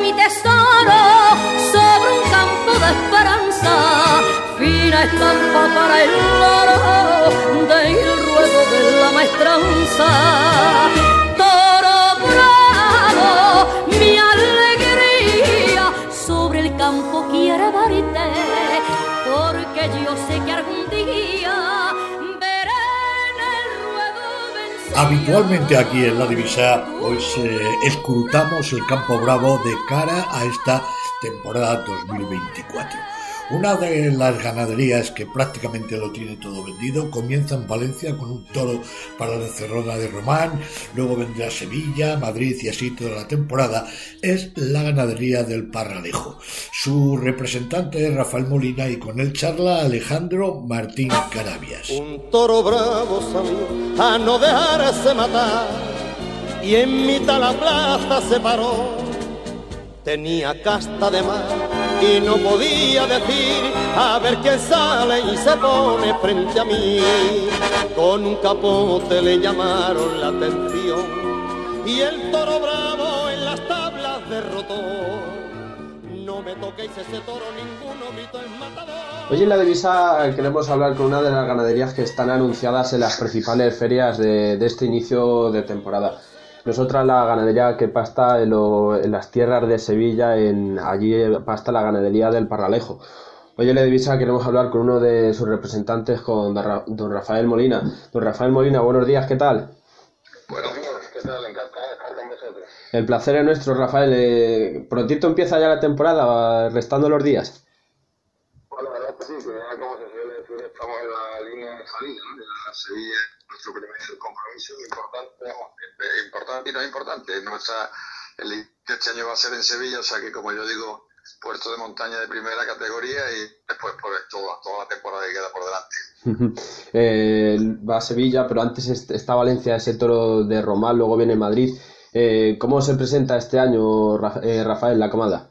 mi tesoro sobre un campo de esperanza, fina estampa para el loro del ruego de la maestranza. Toro bravo, mi alegría sobre el campo quiere darte, porque yo sé que algún Habitualmente aquí en la divisa pues eh, escrutamos el campo bravo de cara a esta temporada 2024. Una de las ganaderías que prácticamente lo tiene todo vendido comienza en Valencia con un toro para la Cerrona de Román, luego vendrá Sevilla, Madrid y así toda la temporada, es la ganadería del Parralejo. Su representante es Rafael Molina y con él charla Alejandro Martín Carabias. Un toro bravo salió a no dejarse matar y en mitad la plaza se paró. Tenía casta de mar y no podía decir a ver quién sale y se pone frente a mí. Con un capote le llamaron la atención y el toro bravo en las tablas derrotó. No me toquéis ese toro, ninguno gritó el matador. Hoy en la divisa queremos hablar con una de las ganaderías que están anunciadas en las principales ferias de este inicio de temporada. Nosotras la ganadería que pasta en, lo- en las tierras de Sevilla, en, allí pasta la ganadería del Parralejo. Hoy en la divisa queremos hablar con uno de sus representantes, con don Ra- don Rafael Molina. Don Rafael Molina, buenos días, ¿qué tal? Buenos días, ¿qué tal? Encantado de estar con vosotros. El placer es nuestro, Rafael. Eh, prontito empieza ya la temporada, restando los días. Bueno, la verdad que sí, que ya como se suele decir, estamos en la línea de salida, ¿no? De la Sevilla, nuestro primer compromiso importante, vamos, eh, importante y no importante. Nuestra, el este año va a ser en Sevilla, o sea que como yo digo, puerto de montaña de primera categoría y después pues toda, toda la temporada que queda por delante. Eh, va a Sevilla, pero antes est- está Valencia, ese toro de Román, luego viene Madrid. Eh, ¿Cómo se presenta este año, eh, Rafael, la camada?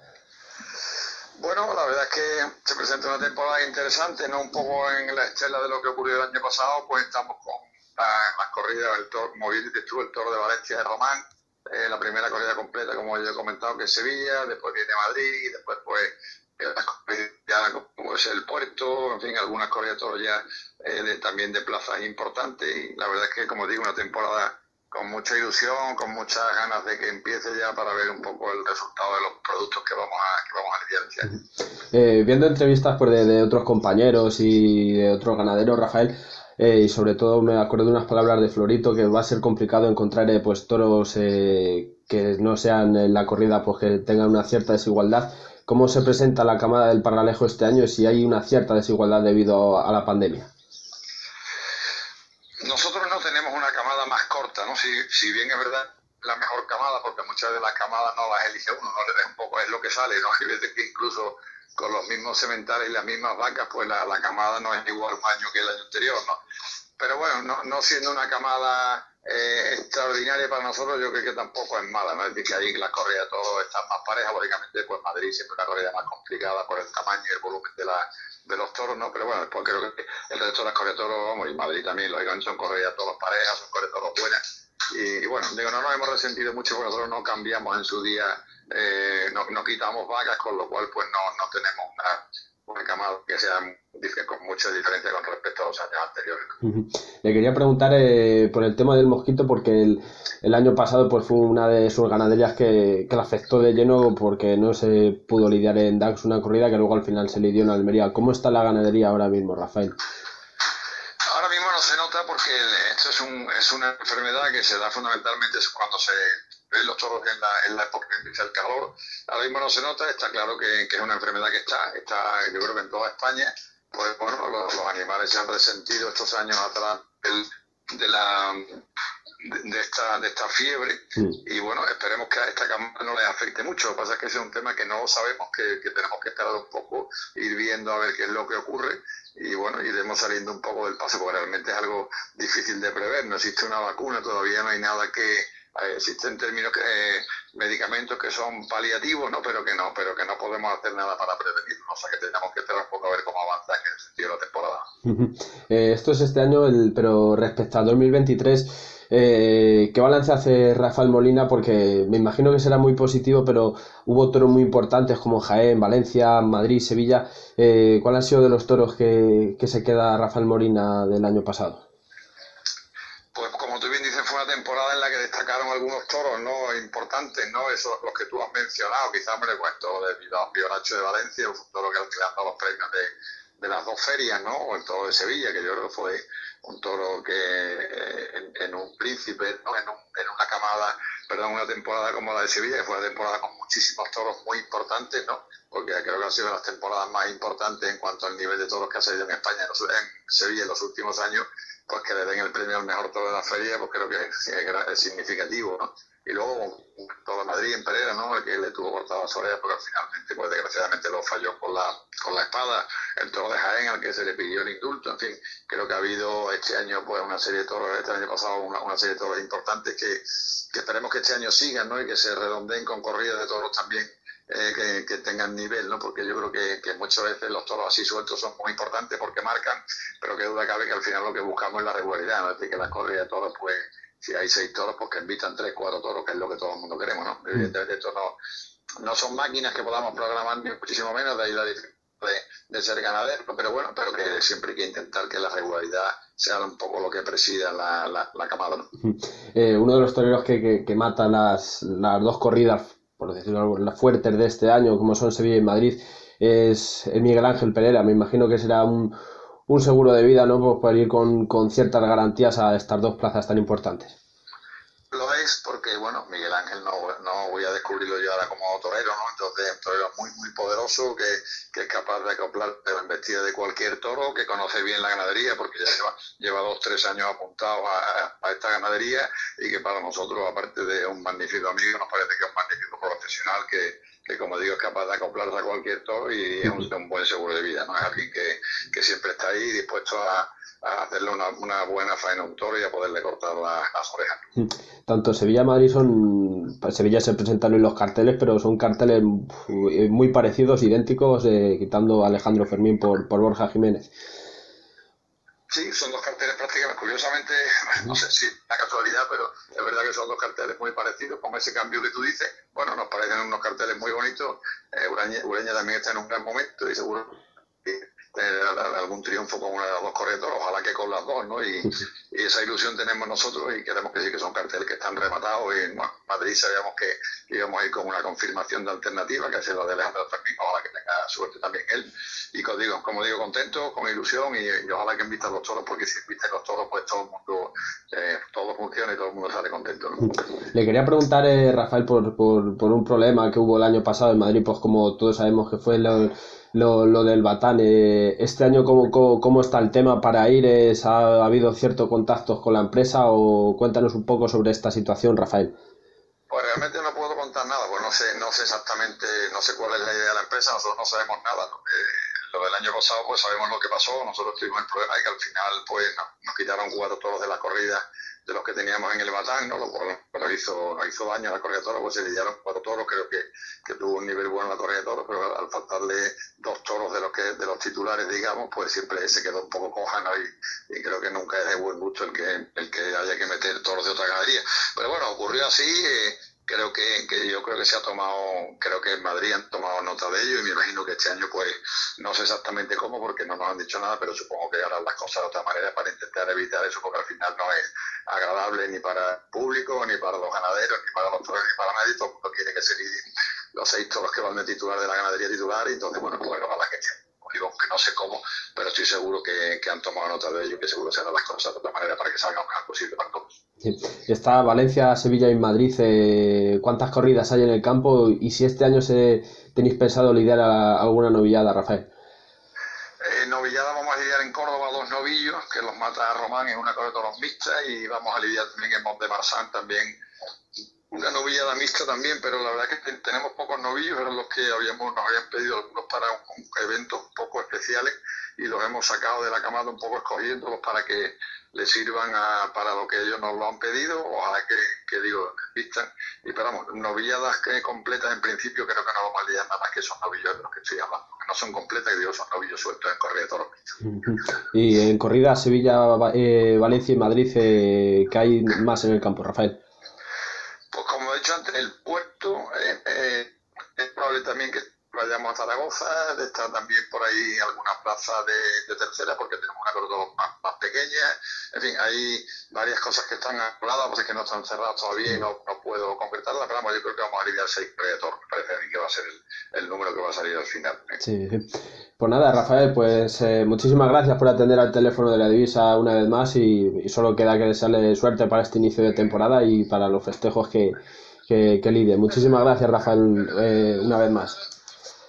Bueno, la verdad es que se presenta una temporada interesante, ¿no? Un poco en la estela de lo que ocurrió el año pasado, pues estamos con la- las corridas, el toro, como bien dices el toro de Valencia de Román, eh, la primera corrida completa, como yo he comentado, que es Sevilla, después viene Madrid, después pues las ya el puerto, en fin, algunas corridas toros ya eh, también de plazas importantes, y la verdad es que, como digo, una temporada con mucha ilusión, con muchas ganas de que empiece ya para ver un poco el resultado de los productos que vamos a, que vamos a lidiar este. Eh, viendo entrevistas pues, de, de otros compañeros y de otros ganaderos, Rafael, eh, y sobre todo me acuerdo de unas palabras de Florito que va a ser complicado encontrar eh, pues toros eh, que no sean en la corrida, pues que tengan una cierta desigualdad. ¿Cómo se presenta la camada del Parralejo este año si hay una cierta desigualdad debido a la pandemia? Nosotros no tenemos una camada más corta, ¿no? Si, si bien es verdad la mejor camada, porque muchas de las camadas no las elige uno, no le deja un poco, es lo que sale, ¿no? Hay veces que incluso con los mismos sementales y las mismas vacas, pues la, la camada no es igual un año que el año anterior, ¿no? Pero bueno, no, no siendo una camada eh, extraordinaria para nosotros, yo creo que tampoco es mala, ¿no? Es decir, que ahí las corridas de todos están más parejas, lógicamente, pues Madrid siempre es una corrida más complicada por el tamaño y el volumen de, la, de los toros, ¿no? Pero bueno, después creo que el resto de las corridas de vamos, y Madrid también, lógicamente, son corridas todas parejas, son corridas todas buenas. Y, bueno, digo, no nos hemos resentido mucho porque nosotros no cambiamos en su día, eh, no, no quitamos vacas, con lo cual pues no, no tenemos una, una camada que sea con mucha diferencia con respecto a los años anteriores. Le quería preguntar eh, por el tema del mosquito, porque el, el año pasado pues fue una de sus ganaderías que, que la afectó de lleno porque no se pudo lidiar en Dax una corrida que luego al final se lidió en Almería. ¿Cómo está la ganadería ahora mismo, Rafael? Nota porque esto es, un, es una enfermedad que se da fundamentalmente cuando se ven los toros en la, en la época que empieza el calor. Ahora mismo no se nota, está claro que, que es una enfermedad que está, está yo creo que en toda España. Pues bueno, los, los animales se han resentido estos años atrás del- de la de, de esta de esta fiebre. Y bueno esperemos que a esta cámara no les afecte mucho. Lo que pasa es que ese es un tema que no sabemos que, que tenemos que esperar un poco ir viendo a ver qué es lo que ocurre. Y bueno, iremos saliendo un poco del paso, porque realmente es algo difícil de prever, no existe una vacuna, todavía no hay nada que, eh, existen términos que, eh, medicamentos que son paliativos, ¿no? pero que no, pero que no podemos hacer nada para prevenirlo, o sea que tenemos que esperar un poco a ver cómo avanza en el sentido de la temporada. Eh, esto es este año, el, pero respecto al 2023, Eh, ¿Qué balance hace Rafael Molina? Porque me imagino que será muy positivo, pero hubo toros muy importantes como Jaén, Valencia, Madrid, Sevilla. Eh, ¿Cuál ha sido de los toros que, que se queda Rafael Molina del año pasado? Pues como tú bien dices, fue una temporada en la que destacaron algunos toros no importantes, ¿no? Esos los que tú has mencionado, quizás me le cuento de Pioracho de Valencia, un toro que han dado los premios de, de las dos ferias, ¿no? O el toro de Sevilla, que yo creo que fue un toro que eh, en, un príncipe, ¿no? en, una camada, perdón, una temporada como la de Sevilla, que fue una temporada con muchísimos toros muy importantes, ¿no? Porque creo que ha sido las temporadas más importantes en cuanto al nivel de toros que ha salido en España, en Sevilla en los últimos años, pues que le den el premio al mejor toro de la feria, pues creo que es, significativo, ¿no? Y luego todo Madrid en Pereira, ¿no? El que le tuvo cortado a Soria, porque finalmente, pues desgraciadamente lo falló con la, con la espada. El toro de Jaén, al que se le pidió el indulto. En fin, creo que ha habido este año, pues, una serie de toros, este año pasado, una, una serie de toros importantes que, que esperemos que este año sigan, ¿no? Y que se redondeen con corridas de toros también eh, que, tengan nivel, ¿no? Porque yo creo que, que, muchas veces los toros así sueltos son muy importantes porque marcan, pero que duda cabe que al final lo que buscamos es la regularidad, ¿no? Es decir, que las corridas de toros, pues, si hay seis toros, pues que invitan tres, cuatro toros, que es lo que todo el mundo queremos, ¿no? Mm. Evidentemente esto no, no son máquinas que podamos programar ni muchísimo menos, de ahí la dificultad de, ser ganadero, pero bueno, pero que siempre hay que intentar que la regularidad sea un poco lo que presida la, la, camada. ¿no? Eh, uno de los toreros que, que, que mata las, las dos corridas, por decirlo las fuertes de este año, como son Sevilla y Madrid, es Miguel Ángel Pereira. Me imagino que será un, un seguro de vida, ¿no? Pues ir con, con ciertas garantías a estas dos plazas tan importantes. Porque, bueno, Miguel Ángel no, no voy a descubrirlo yo ahora como torero, ¿no? Entonces, un torero muy, muy poderoso que, que es capaz de acoplar la embestida de cualquier toro, que conoce bien la ganadería, porque ya lleva, lleva dos, tres años apuntado a, a, esta ganadería y que para nosotros, aparte de un magnífico amigo, nos parece que es un magnífico profesional que, que como digo, es capaz de acoplarse a cualquier toro y es un, buen seguro de vida, ¿no? Es alguien que, que siempre está ahí dispuesto a, hacerle una, buena faena a un toro y a poderle cortar las orejas. Tanto Sevilla Madrid son, Sevilla se presentan en los carteles, pero son carteles muy parecidos, idénticos, eh, quitando a Alejandro Fermín por, por Borja Jiménez. Sí, son dos carteles prácticamente, curiosamente, no sé si la casualidad, pero es verdad que son dos carteles muy parecidos, con ese cambio que tú dices. Bueno, nos parecen unos carteles muy bonitos. Eh, Ureña, también está en un gran momento y seguro que algún triunfo con una de las dos corredoras, ojalá que con las dos, ¿no? Y, esa ilusión tenemos nosotros y queremos que sí que son carteles que están rematados y en Madrid sabíamos que íbamos a ir con una confirmación de alternativa, que es la de Alejandro Fermín, ojalá que tenga suerte también él. Y como digo, como digo contento, con ilusión y, ojalá que invite a los toros, porque si invita a los toros, pues todo el mundo, eh, todo funciona y todo el mundo sale contento. Le quería preguntar, eh, Rafael, por, por, por, un problema que hubo el año pasado en Madrid, pues como todos sabemos que fue lo, lo, lo del Batán. Eh, este año, ¿cómo, ¿cómo, está el tema para ir? ¿Ha, habido ciertos contactos con la empresa o cuéntanos un poco sobre esta situación, Rafael? Pues realmente no puedo contar nada, pues no sé, no sé exactamente, no sé cuál es la idea de la empresa, nosotros no sabemos nada. Eh, lo del año pasado, pues sabemos lo que pasó, nosotros tuvimos el problema de que al final, pues nos quitaron cuatro toros de la corrida de los que teníamos en el Batán, ¿no? lo cual hizo, hizo daño a la corrida de toros, pues se lidiaron cuatro toros, creo que, que tuvo un nivel bueno la corrida de toros, pero al faltarle dos toros de los que de los titulares, digamos, pues siempre se quedó un poco coja, ¿no? y, y, creo que nunca es de buen gusto el que, el que haya que meter toros de otra ganadería. Pero bueno, ocurrió así, eh, creo que, que, yo creo que se ha tomado, creo que en Madrid han tomado nota de ello y me imagino que este año pues no sé exactamente cómo porque no nos han dicho nada, pero supongo que harán las cosas de otra manera para intentar evitar eso porque al final no es agradable ni para el público, ni para los ganaderos, ni para los toreros, ni para nadie, todo el mundo quiere que se lidien los seis toros que van de titular de la ganadería titular y entonces bueno, pues que que no sé cómo, pero estoy seguro que, que, han tomado nota de ello y que seguro se harán las cosas de otra manera para que salga mejor posible para todos. Está Valencia, Sevilla y Madrid. Eh, ¿Cuántas corridas hay en el campo? Y si este año se, tenéis pensado lidiar a, alguna novillada, Rafael. Eh, novillada vamos a lidiar en Córdoba dos novillos, que los mata Román en una los mixta, y vamos a lidiar también en Mont de Marsan también una novillada mixta también, pero la verdad que tenemos pocos novillos, eran los que habíamos, nos habían pedido algunos para eventos un poco especiales y los hemos sacado de la camada un poco escogiéndolos para que le sirvan a, para lo que ellos nos lo han pedido, ojalá que, que digo, vistan. Y pero vamos, novilladas que completas en principio creo que no vamos a lidiar nada más que esos novillos de los que estoy hablando, que no son completas, y digo, son novillos sueltos en corrida de toros. Y en corrida Sevilla, eh, Valencia y Madrid, eh, ¿qué hay más en el campo, Rafael? Como he dicho antes, el puerto eh, eh, es probable también que vayamos a Zaragoza, está también por ahí alguna plaza de, tercera porque tenemos una corredor más, más, pequeña, en fin, hay varias cosas que están habladas, pues es que no están cerradas todavía y no, no puedo concretarlas, pero vamos, yo creo que vamos a lidiar seis proyectos, me parece a mí que va a ser el, número que va a salir al final. Sí. Pues nada, Rafael, pues eh, muchísimas gracias por atender al teléfono de la divisa una vez más y, y solo queda que desearle suerte para este inicio de temporada y para los festejos que, que, que lidie. Muchísimas gracias, Rafael, eh, una vez más.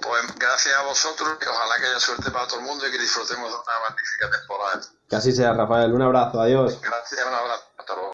Pues gracias a vosotros y ojalá que haya suerte para todo el mundo y que disfrutemos de una magnífica temporada. Que así sea, Rafael. Un abrazo, adiós. Gracias, un abrazo. Hasta luego.